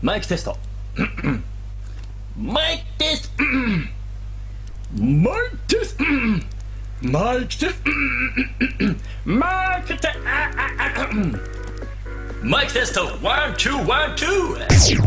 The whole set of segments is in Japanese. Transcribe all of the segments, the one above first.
マイクテストマイクテストマイクテストマイクテストマイクテストマイクテスト one two one two 始ま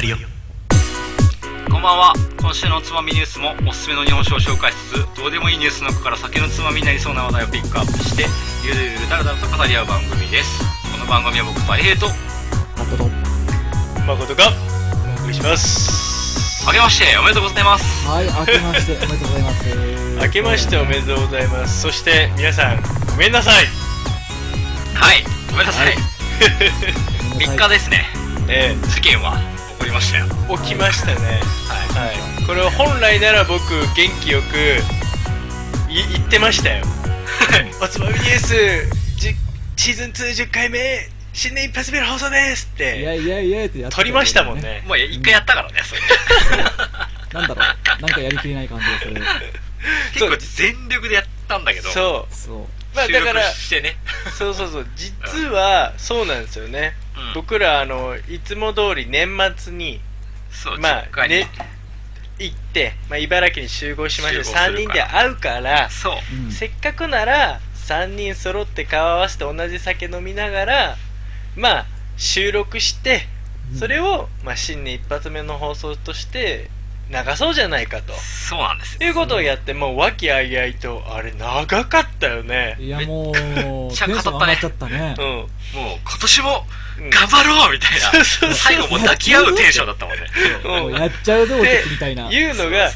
るよ。こんばんは。今週のおつまみニュースもおすすめの日本酒を紹介しつつどうでもいいニュースの中から酒のつまみになりそうな話題をピックアップしてゆるゆるだらだらと語り合う番組です。この番組は僕たい平と誠。がお送りします。あけましておめでとうございます。はい、明けましておめでとうございます。明けましておめでとうございます。そして皆さんごめんなさい。はいごめんなさい、3日ですね。え事件はましたよ。ー起きましたね。ははい。これを本来なら僕元気よくい言ってましたよ。おつまみニュースじシーズン2 10回目新年一発目の放送ですっいやていやいやってやって撮りましたもん。ね。いもう一回やったからねそれ。なんだろう、なんかやりきれない感じがする。結構全力でやったんだけど。そう。そう。まあだから収録してね。そうそうそう。実はそうなんですよね、うん。僕らあのいつも通り年末にそうまあね行って、まあ、茨城に集合しましょう集合する3から。人で会うからせっかくなら3人揃って顔合わせて同じ酒飲みながらまあ収録してうん。それを、まあ、新年一発目の放送として流そうじゃないかと。そうなんですよ。いうことをやってもう和気あいあいとあれ長かったよね。いやもう、テンシちゃ語ったね。がっちゃったね。う。ん。もう今年もうん。頑張ろうみたいな。最後もう抱き合うテンションだったもんね。もう。やっちゃうぞ、でみたいな。いうのが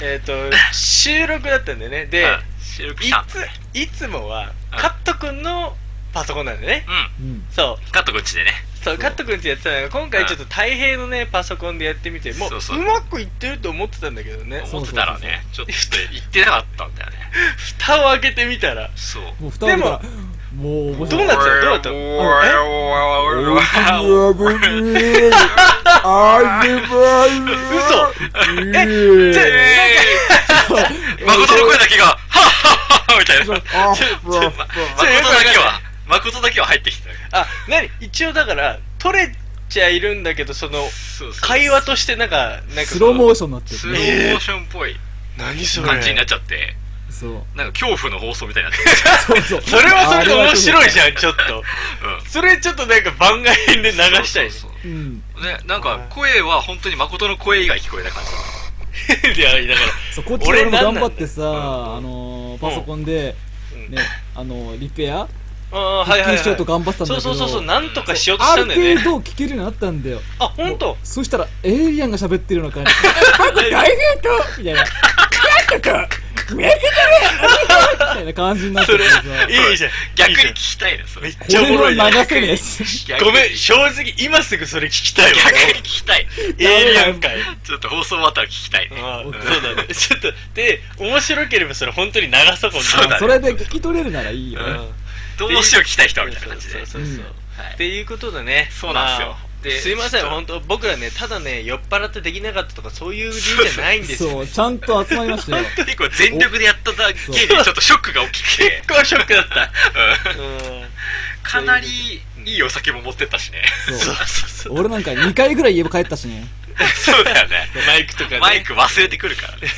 えっ、と収録だったんだよね。で、うん。収録いついつもはうん。カット君のパソコンなんだよね。うん。うん。そう。カットこっちでねそうカット君ってやってたのが今回ちょっと太平のねパソコンでやってみてもうそうそう。うまくいってると思ってたんだけどね。思ってたらねちょっと言ってなかったんだよね。蓋を開けてみたら。そう。もう蓋を開けたら、もう。どうなってたの？どうなったの？嘘えじゃ誠の声だけが、はっはっはみたいな。誠だけは、誠だけは入ってきた。あ何？一応だから取れちゃいるんだけどそのそうそう会話としてなんかなんかスローモーシションになってスロるね。ーモーションっぽい。何それ？感じになっちゃって、そう。なんか恐怖の放送みたいになって。る。そうそう。それはそれで面白いじゃんちょっと。うん。それちょっとなんか番外編で流したいね。そうそううん。そう。ね、なんか声は本当に誠の声以外聞こえない感じ。いやだからそう、こっちで俺も俺なんなんだ頑張ってさ、あのー、パソコンで、うん。ね、あのー、リペアはいはい、しようと頑張ってたんだけど。そうそうそうそうなんとかしようとしあるたんだよね程度聞けるようになったんだよ。あ本当？そしたら、エイリアンが喋ってるような感じ。僕大変とみたいな。なんとか、めけてるみたいな感じになっててさ。いいじゃん逆に聞きたいの、それ。めっちゃおもろいねこれは流せねえっす。ごめん正直今すぐそれ聞きたいわ逆に聞きたい。エイリアン会 ちょっと放送終わったら聞きたいね。そうだねちょっとで面白ければそれ本当に流そう今度そうだねそれで聞き取れるならいいよね。うんどうしよう聞きたい人はみたいな感じで。そうそうそうそう、うんはい。っていうことでね。そうなんですよ。まあですいません。本当僕らねただね酔っ払ってできなかったとかそういう理由じゃないんですよそう、ちゃんと集まりましたよ。結構全力でやっただけでちょっとショックが大きくて。結、構ショックだったうん。うんかなりいいお酒も持ってったしね。そうそうそう。そう俺なんか2回ぐらい家帰ったしね。そうだよね。マイクとかね。マイク忘れてくるからね。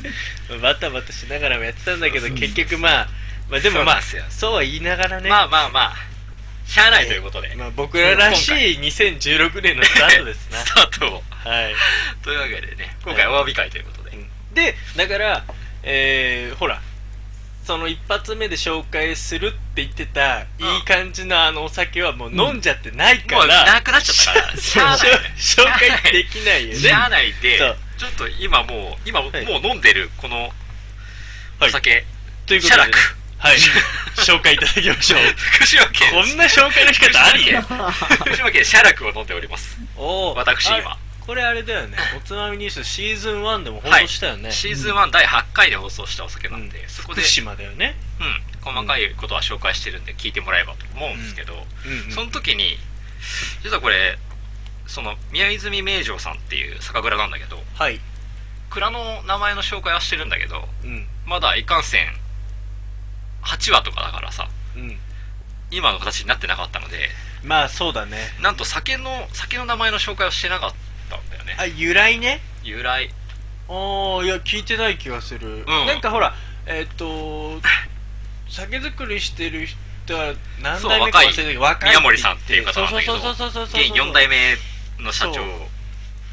バタバタしながらもやってたんだけど結局まあまあでもまあそうそうは言いながらね。まあまあまあ、しゃあないということで。まあ僕ららしい2016年のスタートですな。スタートを。はい。というわけでね、今回お詫び会ということで。でだからえー、ほらその一発目で紹介するって言ってた、うん。いい感じのあのお酒はもう飲んじゃってないかもうら、なくなっちゃったから。紹介できないよね。しゃあないでちょっと今もう、今もうはい。飲んでるこのはい。お酒、ということで、ねはい。紹介いただきましょう。福島県、こんな紹介の仕方あり 福島県福島県写楽を飲んでおります。おー。私今。あこれあれだよね。おつまみニュースシーズン1でも放送したよね、シーズン1第8回で放送したお酒なんで、そこで、福島だよね。うん、細かいことは紹介してるんで聞いてもらえばと思うんですけど、その時に実はこれその宮泉名城さんっていう酒蔵なんだけどはい。蔵の名前の紹介はしてるんだけどうん。まだいかんせん8話とかだからさうん。今の形になってなかったのでまあそうだね。なんと酒の酒の名前の紹介をしてなかったんだよね。あ由来ね？由来。ああいや聞いてない気がする、なんかほらえっ、と酒造りしてる人は何代目か忘れたけど若い宮森さんっていう方なんだけどそうそうそうそうそう現4代目の社長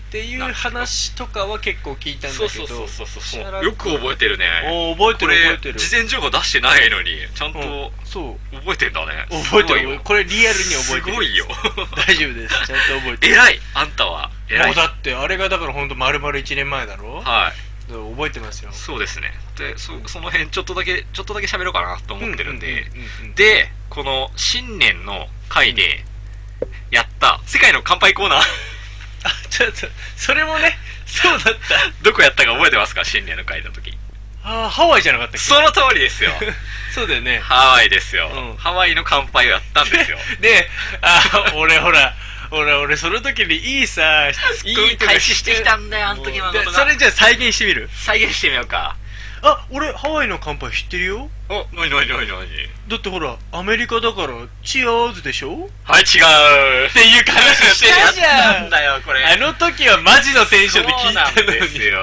っていう話とかは結構聞いたんだけど。そうそうそうそうよく覚えてるね。覚えてる覚えてる。事前情報出してないのにちゃんとうんそう。覚えてんだね。覚えてる。これリアルに覚えてる。すごいよ。大丈夫です。ちゃんと覚えてる。偉いあんたは。偉い。もうだってあれがだから本当丸々1年前だろ？はい。覚えてますよ。そうですね。でそその辺ちょっとだけちょっとだけ喋ろうかなと思ってるんで、でこの新年の回でやった世界の乾杯コーナーあちょっとそれもねそうだった。どこやったか覚えてますか？新年の回の時。あーハワイじゃなかったっけ？その通りですよ。そうだよね。ハワイですよ、うん。ハワイの乾杯をやったんですよ。で あ俺ほら俺俺その時にいいさいいミとか開始してきたんだよあの時のでことが。それじゃあ再現してみる？再現してみようかあ俺ハワイの乾杯知ってるよ。おなになになになにだってほらアメリカだからチアーズでしょ？はい違う。っていう話したじゃなんだよこれ。あの時はマジのテンションで聞いたそうなんのですによ。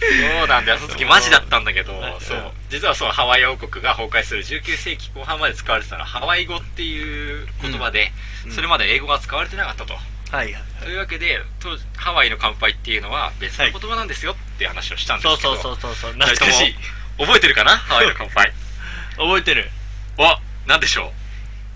そうなんだよ。その時マジだったんだけどうん。そう。実はそうハワイ王国が崩壊する19世紀後半まで使われてたのはハワイ語っていう言葉で、うん。それまで英語が使われてなかったと、はいはいというわけで当時ハワイの乾杯っていうのは別の言葉なんですよっていう話をしたんですけど、そうそうそうそうそう。懐かしい。覚えてるかな？ハワイの乾杯。覚えてる。おなんでしょ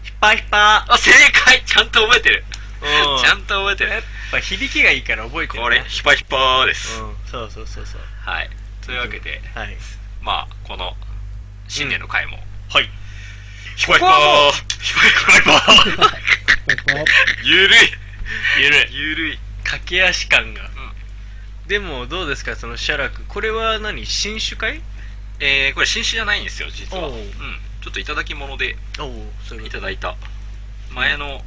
う？ヒッパヒッパあ正解！ちゃんと覚えてる。うん。ちゃんと覚えてる。やっぱ響きがいいから覚えてるこれヒパヒパーです、うん。そうそうそうそう。はい。というわけで、はい。まあこの新年の回も、はい。ヒパヒパー。ヒパヒパー。ゆるい。ゆるい。ゆるい。駆け足感が、でもどうですかその写楽これは何？新種会？えー、これ新種じゃないんですよ実は。おう。うん。ちょっといただき物でいただいた。前の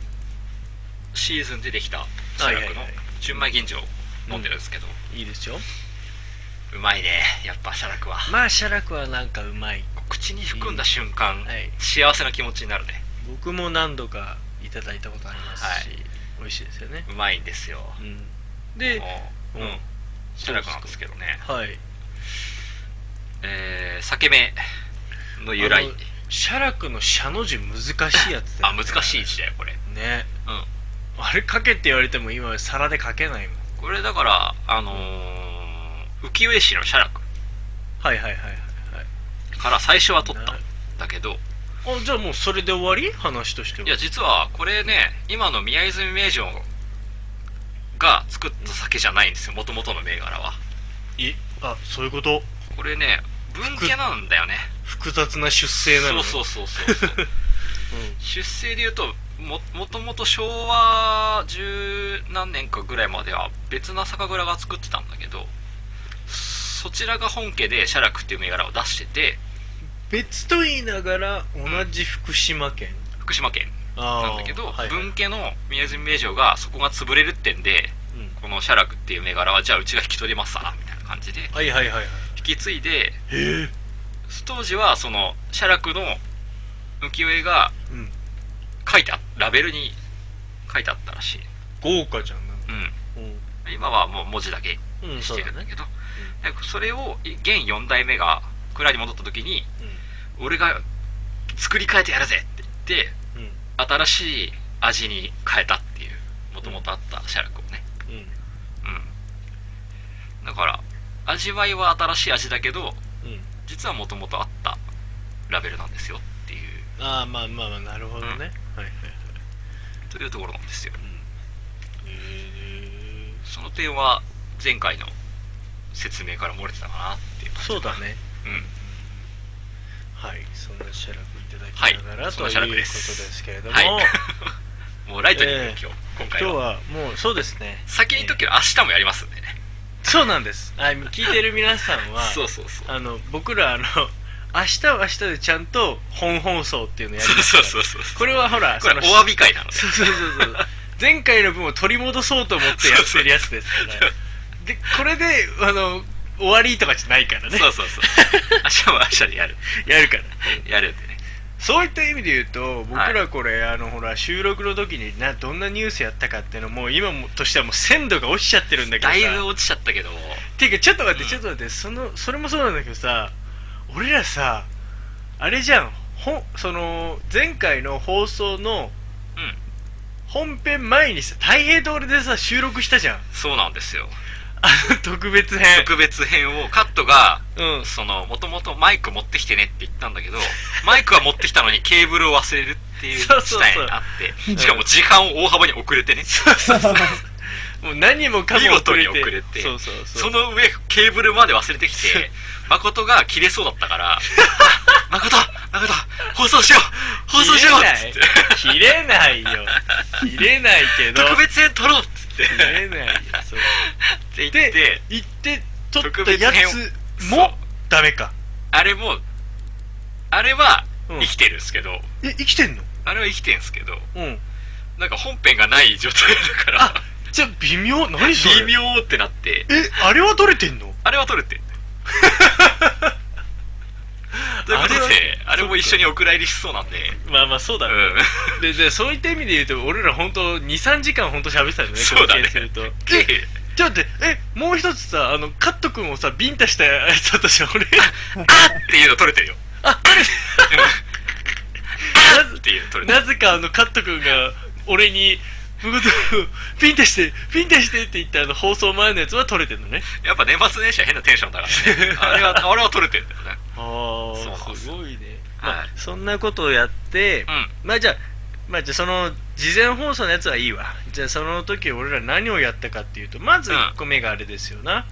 シーズン出てきたシャラクの純米吟醸を飲んでるんですけど、いいですよ。うまいねやっぱシャラクは。まあ写楽はなんかうまい。口に含んだ瞬間、はい。幸せな気持ちになるね。僕も何度かいただいたことありますし、はい。美味しいですよね。うまいんですよ。うん。でうんうんシャラクなんですけどね。はい。えー、裂け目の由来。写楽の写の字難しいやつだあ難しい字だよこれ。ね。うん。あれ書けって言われても今皿で書けないもん。これだからあのー、浮世絵師の写楽はいはいはいはいはい。から最初は取った。んだけど。あじゃあもうそれで終わり？話としては。いや実はこれね今の宮泉名城が作った酒じゃないんですよもともとの銘柄は。いあそういうこと？これね分家なんだよね。複雑な出生なのそうそうそうそうそう。出生でいうとももともと昭和十何年かぐらいまでは別な酒蔵が作ってたんだけどそちらが本家で写楽っていう銘柄を出してて別と言いながら同じ福島県、福島県あなんだけど、はいはい。分家の宮泉名城がそこが潰れるってんでうんこの写楽っていう銘柄はじゃあうちが引き取りますわみたいな感じではいはいはいはい。引き継いでへえ。当時はその写楽の浮世絵がうん。書いてあラベルに書いてあったらしい。豪華じゃんんうん。今はもう文字だけうんにしそうだねてるんだけど、でそれを現4代目が蔵に戻った時に俺が作り変えてやるぜって言ってうん。うん。新しい味に変えたっていうもともとあったシャラクをねだから味わいは新しい味だけどうん。実はもともとあったラベルなんですよっていう。ああまあまあまあなるほどね、はいはいはい。というところなんですよ。へその点は前回の説明から漏れてたかなっていうそうだね。うん。はい。そんな写楽いただはいきながら、そということです。すけれども、はい。もうライトに、えー今日今回今日ははもうそうですね。先に言っとくけど明日もやりますんでねそうなんです。はい聞いてる皆さんはそうそうそう。あの僕らあの明日は明日でちゃんと本放送っていうのやりそうますから。そうそうそうこれはほらこれお詫び会なのでそうそうそうそう。前回の分を取り戻そうと思ってやってるやつですから。でこれであの終わりとかじゃないからね。そうそうそう。明日は明日でやる。やるから。やるんでねそういった意味で言うと僕はい。らこれ、あのほら収録の時になどんなニュースやったかっていうのもう今もとしてはもう鮮度が落ちちゃってるんだけどさ。だいぶ落ちちゃったけどていうかちょっと待って、うん。ちょっと待ってそのそれもそうなんだけどさ俺らさあれじゃん。ほその前回の放送のうん。本編前にさ太平通りでさ収録したじゃん。そうなんですよ。あの特別編。特別編をカットがうん。そのもともとマイク持ってきてねって言ったんだけどマイクは持ってきたのにケーブルを忘れるっていう事態になって。しかも時間を大幅に遅れてね。もう何もかも見事に遅れて。そうそうその上ケーブルまで忘れてきて誠が切れそうだったから「誠誠放送しよう放送しよう」っつって。切れないよ。切れないけど。特別編撮ろうっつって。切れないよ。そう。って言っでて行って撮っ特たやつもダメか。あれもあれはうん。生きてるんですけど、え生きてんの？あれは生きてるんですけど。うん。なんか本編がない状態だから。あじゃあ微妙？何それ？微妙ってなって。えあれは撮れてんの？あれは撮れてる ということあれでは？あれも一緒にお蔵入りしそうなんで。まあまあそうだうね、ん。ででそういった意味で言うと俺ら本当23時間本当喋ってたよねそうだね。すると。えちょっと待ってえもう一つさあのカット君をさビンタしたやつだったじゃん俺。あっっていうの撮れてるよあ撮れてあっってい。うなぜかあのカット君が俺に「向こうピンタしてピンタして」って言ったあの放送前のやつは撮れてるのね。やっぱ年末年始は変なテンションだからね。あれはあれは撮れてるんだよね。ああすすごいね、はい。まあ、そんなことをやって、うん。まあじゃあまあじゃあその事前放送のやつはいいわ。じゃあその時俺ら何をやったかっていうとまずうん1個目があれですよな、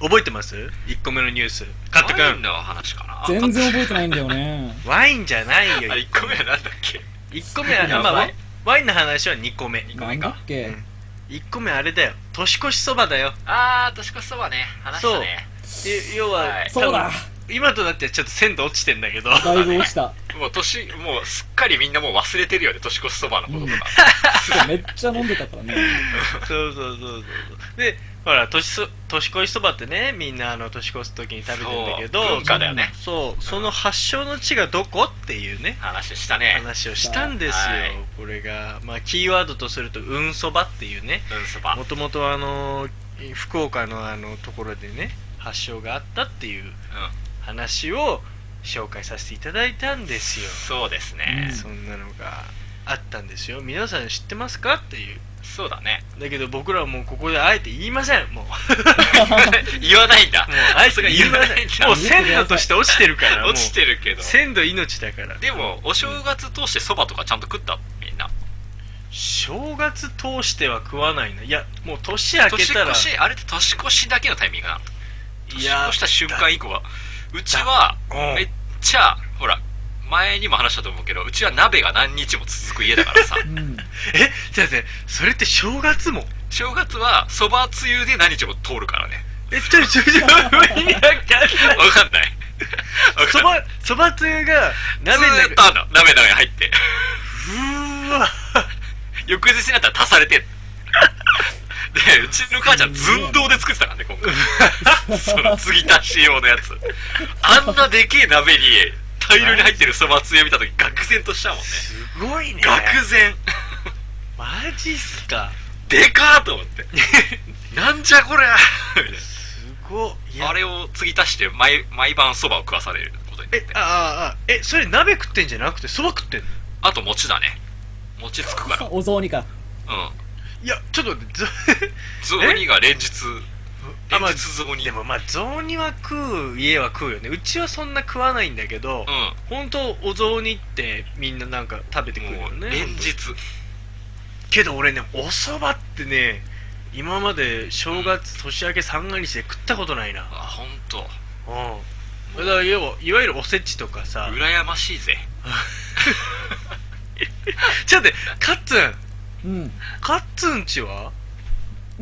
覚えてます ?1 個目のニュース。カット君。ワインの話かな。全然覚えてないんだよね。ワインじゃないよ。あれ1個目はなんだっけ？1個目は、やばい。まあ、ワワインの話は2個目。2個なんだかけ？1個目あれだよ。年越しそばだよ。あー年越しそばね。話したね。で要は、はい。そうだ今となってはちょっと鮮度落ちてんだけど。だいぶ落ちた。もう年もうすっかりみんなもう忘れてるよね年越しそばのこととか、めっちゃ飲んでたからね。そうそうそうそう。でほら年そ年越しそばってねみんなあの年越す時に食べてんだけどそう文化だよね。そうその発祥の地がどこっていうね話したね。話をしたんですよ、はい。これがまあキーワードとするとうんそばっていうねもともとあの福岡のあのところでね発祥があったっていううん話を紹介させていただいたんですよ、そうですね、そんなのがあったんですよ。皆さん知ってますか？っていう。そうだね。だけど僕らはもうここであえて言いません。もう。も う言わないんだ。あえて言いませ言わないんだ。ん。もう鮮度として落ちてるからもう 落ちてるけど。鮮度命だから。でもお正月通してそばとかちゃんと食ったみんな。正月通しては食わないな。いやもう年明け年たら。越しあれって年越しだけのタイミングなの？い年や越した瞬間以降はうちはうん。めっちゃほら前にも話したと思うけどうちは鍋が何日も続く家だからさ。うん。えじゃあねそれって正月も？正月はそばつゆで何日も通るからね。えちょちょちょ意味わかんないわかんないそばそばつゆが鍋のずーっとあんの鍋の中に入ってうーわ翌日になったら足されてでうちの母ちゃん寸胴で作ってたからね今回。その継ぎ足し用のやつ。あんなでけえ鍋に大量に入ってるそばつゆ見た時愕然としたもんね。すごいね。愕然。マジっすか。でかーと思って。なんじゃこりゃすごいあれを継ぎ足して毎毎晩そばを食わされることになって。えあああえそれ鍋食ってんじゃなくてそば食ってんの？あと餅だね。餅つくから。お雑煮か。うんいやちょっと待って 雑煮が連日あまあ連日雑煮？でもまあ雑煮は食う家は食うよね。うちはそんな食わないんだけど、うん。本当お雑煮ってみんななんか食べてくるよね。連日。けど俺ねお蕎麦ってね今まで正月年明け三が日で食ったことないな。あ本当。うん。だから要はいわゆるおせちとかさ。羨ましいぜ。ちょっと待ってカッツンうん。カッツンちは？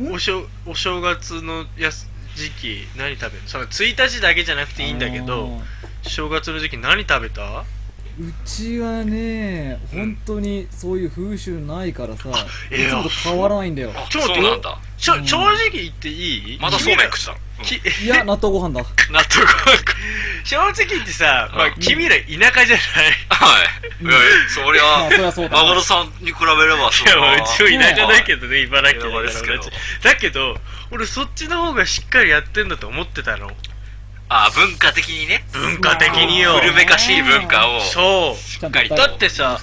ん。おしょお正月のやす時期何食べるの？その1日だけじゃなくていいんだけど正月の時期何食べた？うちはね本当にそういう風習ないからさ いつもと変わらないんだよ。あちょっうなんだちょうん。正直言っていい？まだそうめん。食ってたのきいや納豆ご飯だ。納豆ご飯 正直言ってさ、君ら田舎じゃない？はい。いやいやそりまあゃそりゃそうだマグロさんに比べればそいや、れはまあうちも田舎だけどね、茨城だですけど。だけど、俺そっちの方がしっかりやってんだと思ってたの。あ文化的にね。文化的によ。古めかしい文化を。そう。しっかりと。だってさ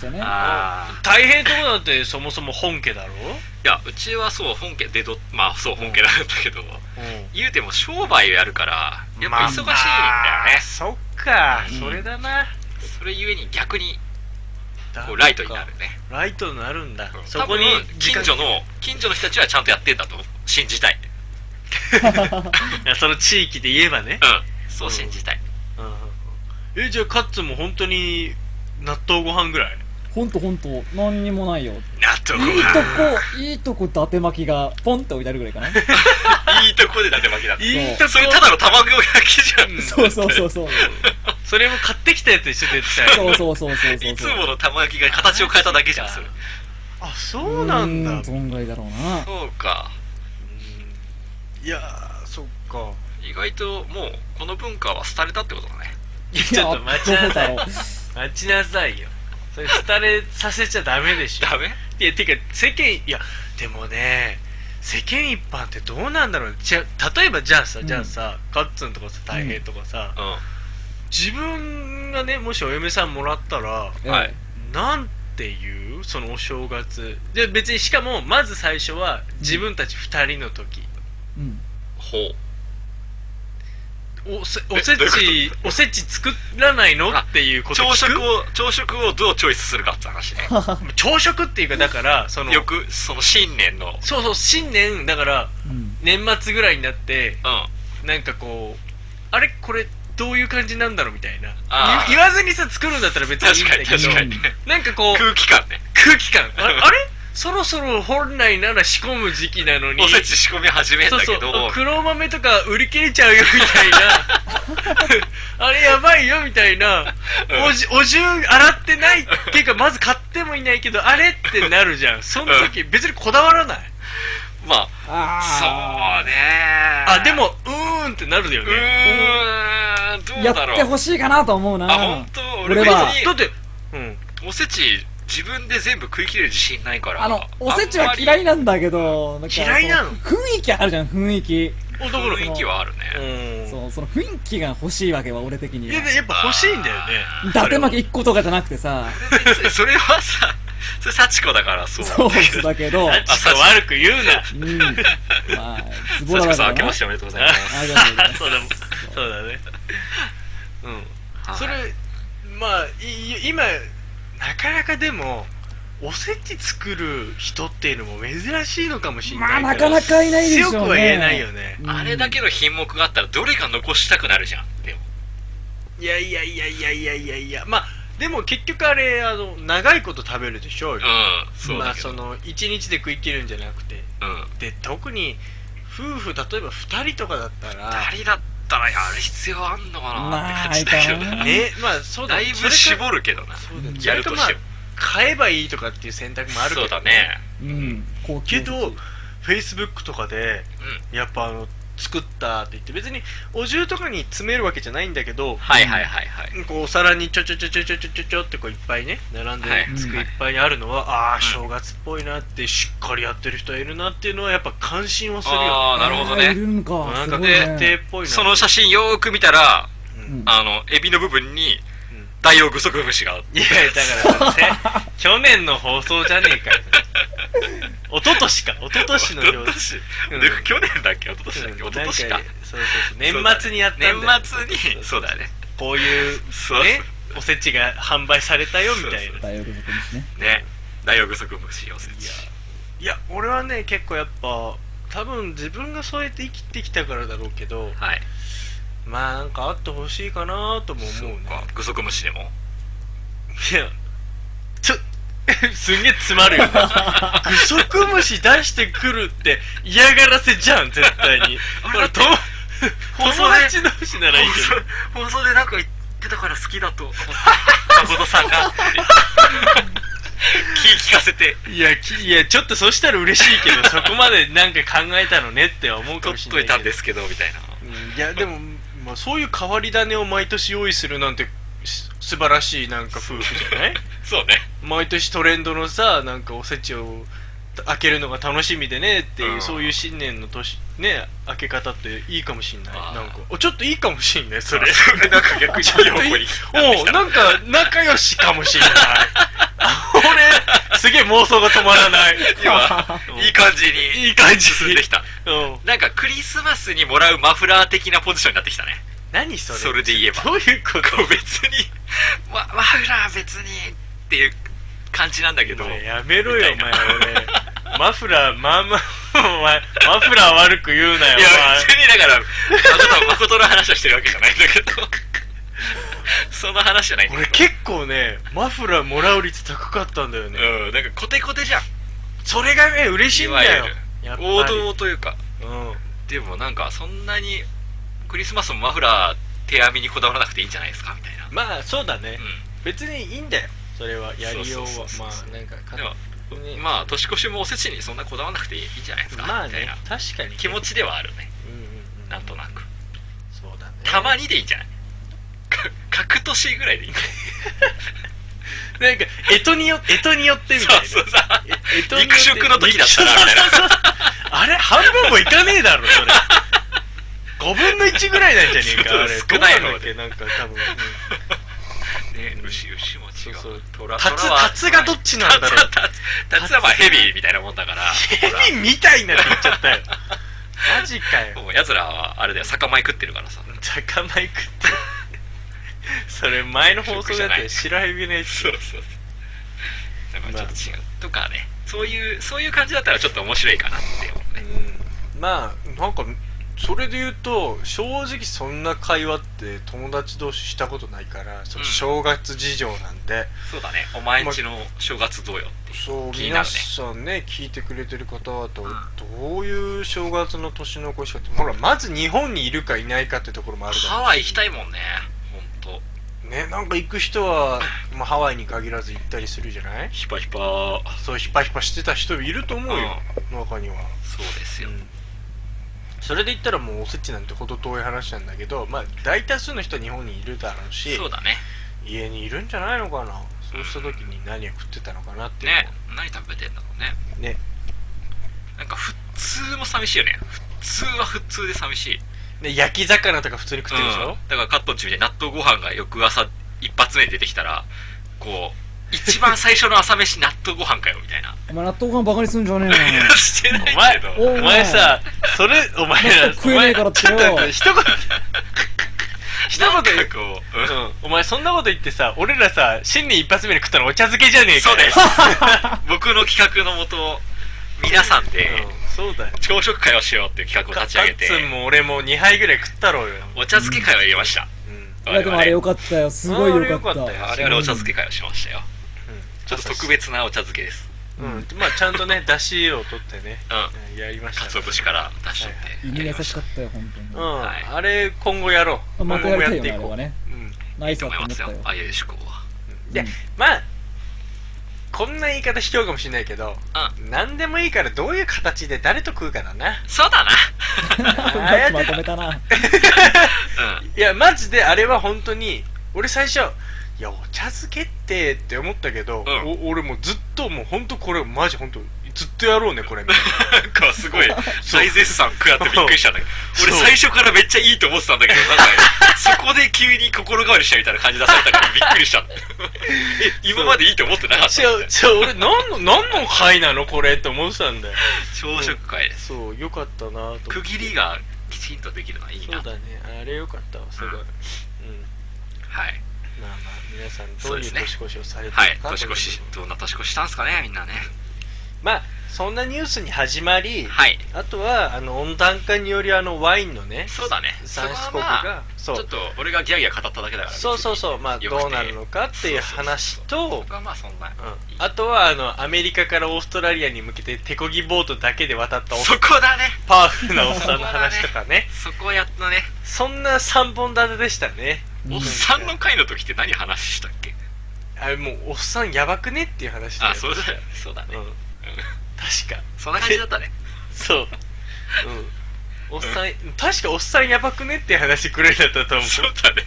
大変とこだってそもそも本家だろ？いやうちはそう本家でどまあそう本家なんだけどうん。言うても商売をやるからやっぱ忙しいんだよね、まあそっか、うん。それだな。それゆえに逆にだこうライトになるね。ライトになるんだ。そ多分こに近所の近所の人たちはちゃんとやってんだと信じたい。いやその地域で言えばね。うん。そう信じたい。うん。え、じゃあカッツンも本当に納豆ご飯ぐらい？ほんとほんと何にもないよ納豆ごいいと飯こいいとこ伊達巻きがポンって置いてあるぐらいかな。いいとこでだって巻きだった。いいとこそれただの卵焼きじゃん。そうそうそうそうそ れも買ってきたやつ一緒で言ってたよ。そうそうそうそうそういつもの卵焼きが形を変えただけじゃんそれ。あ、そうなんだ。うーそんぐらいだろうな。そうか。いやー、そっか。意外ともうこの文化は廃れたってことだね。いや、ちょっと待ちなさい。待ちなさいよ。それ、廃れさせちゃダメでしょ。ダメ？いや、てか、世間、いや、でもね、世間一般ってどうなんだろうじゃ、例えばじゃあさ、うん。じゃあさ、カッツンとかさ、大平とかさ、うん。自分がね、もしお嫁さんもらったら、ええはい。なんていうそのお正月。で、別にしかも、まず最初は自分たち二人の時。うん。ほうおせおせち、おせち作らないの？あっていうこと聞く朝食を朝食をどうチョイスするかって話ね。朝食っていうか、だから、その、よくその新年の。そうそう、新年、だから、うん。年末ぐらいになって、うん。なんかこう、あれこれ、どういう感じなんだろうみたいな。言言わずにさ、作るんだったら別にいいんだけど、確かに確かに。なんかこう、空気感ね。空気感。ああれ？そろそろ本来なら仕込む時期なのに。おせち仕込み始めんだけそうどそう黒豆とか売り切れちゃうよみたいな。あれやばいよみたいな、うん。おじお重洗ってないっていうかまず買ってもいないけどあれってなるじゃん。その時別にこだわらない。まあそうあね。あでもうーんってなるようねーんどうだろう。ってほしいかなと思うな。あ本当。俺俺は。別にだってうん。おせち自分で全部食い切れる自信ないから。あのおせちは嫌いななんだけど嫌いなの？そ雰囲気あるじゃん雰囲気。おだから雰囲気はあるうねん。そうその雰囲気が欲しいわけは俺的には。いやっぱ欲しいんだよね。伊達巻き1個とかじゃなくてさ。それは さそれ幸子だからそう。そうだけど。あちょっと悪く言うな。うん。まあズボラ幸子さん明けましておめでとうございます。ありがとうございますそうだそうだね。うん。はい。それまあい今なかなかでもおせち作る人っていうのも珍しいのかもしれないまあなかなかいないでしょうね。強くは言えないよね。うん。あれだけの品目があったらどれか残したくなるじゃんでも。いやいやいやいやいやいやいや。まあでも結局あれあの長いこと食べるでしょうよ、うんそうまあその1日で食い切るんじゃなくて。うん。で特に夫婦例えば2人とかだったら二人だったらやる必要あんのかなって感じだけどないかな。ねまあそうだ。だいぶ絞るけどなやるとしても。買えばいいとかっていう選択もあるけどそうだね。うん。けどフェイスブックとかでうん。やっぱあの作ったって言って別にお重とかに詰めるわけじゃないんだけどはいはいはいはい。こうお皿にちょちょちょちょちょちょちょちょってこういっぱいね並ん。ではい机いっぱいにあるのは、ああ正月っぽいなってしっかりやってる人いるなっていうのはやっぱ関心をするあよ。あなるほどね。あーいるんか。なんかすごい徹ね底っぽいな。その写真よーく見たらあのエビの部分にうん。ダイオウグソクムシがいやだからせ去年の放送じゃねえかよ一昨年か。一昨年の一よ昨年。うん。で去年だっけ？一昨年だっけ？一昨年か。そうそうそう。年末にやったんだよ。年末に。そうだね。こういうそうねおせちが販売されたよみたいな。大学族ですねね。ダイオウグソクムシおせち。いや俺はね結構やっぱ多分自分がそうやって生きてきたからだろうけどはい。まあなんかあってほしいかなともそう思うね。かグソクムシでも。いやちょ すんげえ詰まるよグソクムシ出してくるって嫌がらせじゃん絶対に。あれこれと放送で友達同士ならいいけど放送でなんかってたから好きだと思った誠さんが。って聞聞かせて。いやきいやちょっとそしたら嬉しいけど そこまでなんか考えたのねって思うか取っもしれないけど。といたんですけどみたいな。うんいやでも、まあ、そういう変わり種を毎年用意するなんてす素晴らしいなんか夫婦じゃない？そうね毎年トレンドのさなんかおせちを開けるのが楽しみでねっていう、うん。そういう新年の年ね開け方っていいかもしんない。あー。なんかおちょっといいかもしんないそそれ。れそれなんか逆にいい方向に。おうなんか仲良しかもしんない。俺すげえ妄想が止まらない。今いい感じにいい感じ進んできた。うん。なんかクリスマスにもらうマフラー的なポジションになってきたね。何それ？それで言えば。どういうこと？こう別にママフラー別にっていう感じなんだけど。やめろよお前俺。マフラーまあまあお前マフラー悪く言うなよいや別にだから誠誠の話をしてるわけじゃないんだけど。その話じゃない。んだけど俺結構ねマフラーもらう率高かったんだよね、うんなんかコテコテじゃん。それがね嬉しいんだよ。いわゆやっぱり。王道というか。うん。でもなんかそんなにクリスマスもマフラー手編みにこだわらなくていいんじゃないですかみたいな。まあそうだね、う別にいいんだよそれはやりようそうはそうそうそう。まあなんかかんでもねまあ年越しもおせちにそんなこだわらなくていいんじゃないですか、まあねみたいな。確かにね。気持ちではあるね。うんうんうん。なんとなく。そうだね。たまにでいいんじゃない？か各年ぐらいでいいんじゃ なんか干支によ干支によってみたいな。なそうそう。さえ干支によって。肉食の時だったらみたいな。そうそうそう。あれ半分もいかねえだろそれ。5分の1ぐらいなんじゃねえか少ない方どうなんだっけなんか多分、うんそうそう虎タツタツがどっちなんだろう。タツタツタツはまあヘビみたいなもんだから。ヘビみたいなって言っちゃったよ。マジかよ。もう奴らはあれだよ。酒米食ってるからさ。酒米食ってそれ前の放送だって白ヘビのやつ。そうそうそう。だからちょっと違う、とかね。そういうそういう感じだったらちょっと面白いかなって思うね。うん。まあなんかそれで言うと正直そんな会話って友達同士したことないからそのうん。正月事情なんで、そうだね。お前んちの正月どうよってそう皆気になるね。さんね聞いてくれてる方々、ん。どういう正月の年の越しかってほらまず日本にいるかいないかってところもあるだろうしハワイ行きたいもんね。ほんと。ねなんか行く人は、まあ、ハワイに限らず行ったりするじゃない？ヒパヒパそうヒパヒパしてた人いると思うよ、中には。そうですよ、うんそれで言ったらもうおせちなんて程遠い話なんだけどまあ大多数の人は日本にいるだろうしそうだね。家にいるんじゃないのかな。そうした時に何を食ってたのかなって。いうのね。何食べてんだろうね。ね。なんか普通も寂しいよね。普通は普通で寂しい。ね焼き魚とか普通に食ってるでしょ、うん。だからカットンチみたいに納豆ご飯が翌朝一発目に出てきたらこう一番最初の朝飯納豆ご飯かよみたいな。お前納豆ご飯バカにすんじゃねえよ。してないお前けど。おお前さそれお前ら食えねえからってよ一言一言。なん言うかこう、うんうん、お前そんなこと言ってさ俺らさ新年一発目に食ったのお茶漬けじゃねえかよ。そうです。僕の企画のもと皆さんでうんそうだよ。朝食会をしようっていう企画をカ立ち上げて。ッツンも俺も2杯ぐらい食ったろうよ、お茶漬け会を入れました、うん。いやでもあれよかったよ。すごいよかった。あれよかったよ。あれお茶漬け会をしましたよ、うん、ちょっと特別なお茶漬けです。うん、まあちゃんとね 出汁を取ってね、うん。うんやりました。鰹節から出しとって胃に優しかったよ本当に。うん、はい。あれ今後やろう。またやりたいよね今後もあれはね。うん。ナイスだ思いますと思ったよよああいう趣向は。でうん。まあこんな言い方卑怯かもしれないけどう何でもいいからどういう形で誰と食うかだな。そうだな。あやってまとめたな。うん。いやマジであれは本当に俺最初いやお茶漬けってって思ったけど、うん。お俺もうずっともう本当これマジ本当ずっとやろうねこれみたいな。なんかすごい大絶賛食らってびっくりしたんだけど俺最初からめっちゃいいと思ってたんだけど なんかそこで急に心変わりしたみたいな感じ出されたからびっくりした。え今までいいと思ってなかった違う違う俺何の何の回なのこれって思ってたんだよ。朝食会。ですそうよかったなと区切りがきちんとできるのはいいな。そうだね。あれよかったわすごい、うん。はいまあまあ皆さんどういう年越しをされてるかはい。年越しどんな年越ししたんすかねみんなね。まあそんなニュースに始まり、はい。あとはあの温暖化によりあのワインのねそうだね。産出国はまあがそう。ちょっと俺がギャーギャー語っただけだからそうそうそう。まあどうなるのかっていう話とあとはあのアメリカからオーストラリアに向けて手漕ぎボートだけで渡ったおそこだね。パワフルなおっさんの話とかね。そこやっとね。そんな3本立てでしたねおっさんの会の時って何話したっけ？あれもうおっさんやばくねっていう話だよ。あそうだそうだね、うん。確か。そんな感じだったね。そう。うん。おっさん、確かおっさんやばくねっていう話くらいだったと思う。そうだね。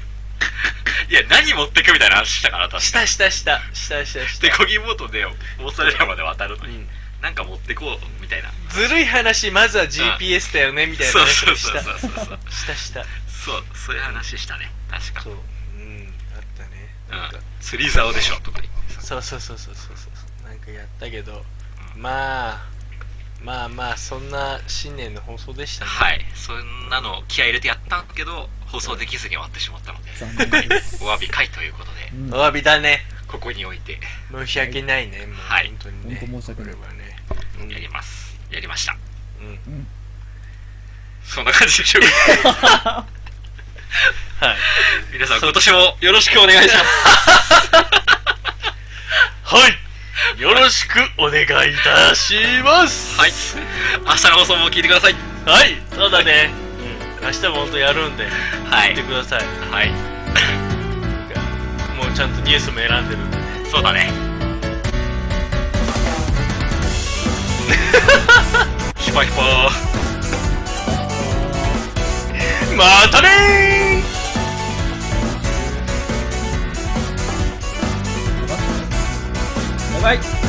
いや何持ってくみたいな話したから確か。したしたしたしたしたした。でコギボートでオーストラリアまで渡るのに、うん。なんか持ってこうみたいな。ずるい話まずは GPS だよねみたいなそう話そうそうそうそう。したしたそうそういう話したね。確か。そう。うんあったね。なんか。うん釣り竿でしょとか言ってさそうそうそうそうそうそう。なんかやったけどまあまあまあそんな新年の放送でしたね。はい。そんなの気合い入れてやったんだけど放送できずに終わってしまったので。お詫び会ということで。うん。お詫びだね。ここに置いて。申し訳ないね。もうはい本当にね。本当申し訳ない。これはね。うん。やります。やりました。うん。そんな感じでしょうか はい。皆さん今年もよろしくお願いします。はい。よろしくお願いいたします。はい。明日の放送も聞いてください。はい。そうだねうん。明日も本当やるんではい。聞いてください。はい。もうちゃんとニュースも選んでるんでね。そうだね。ヒパヒパまたねバイバイ。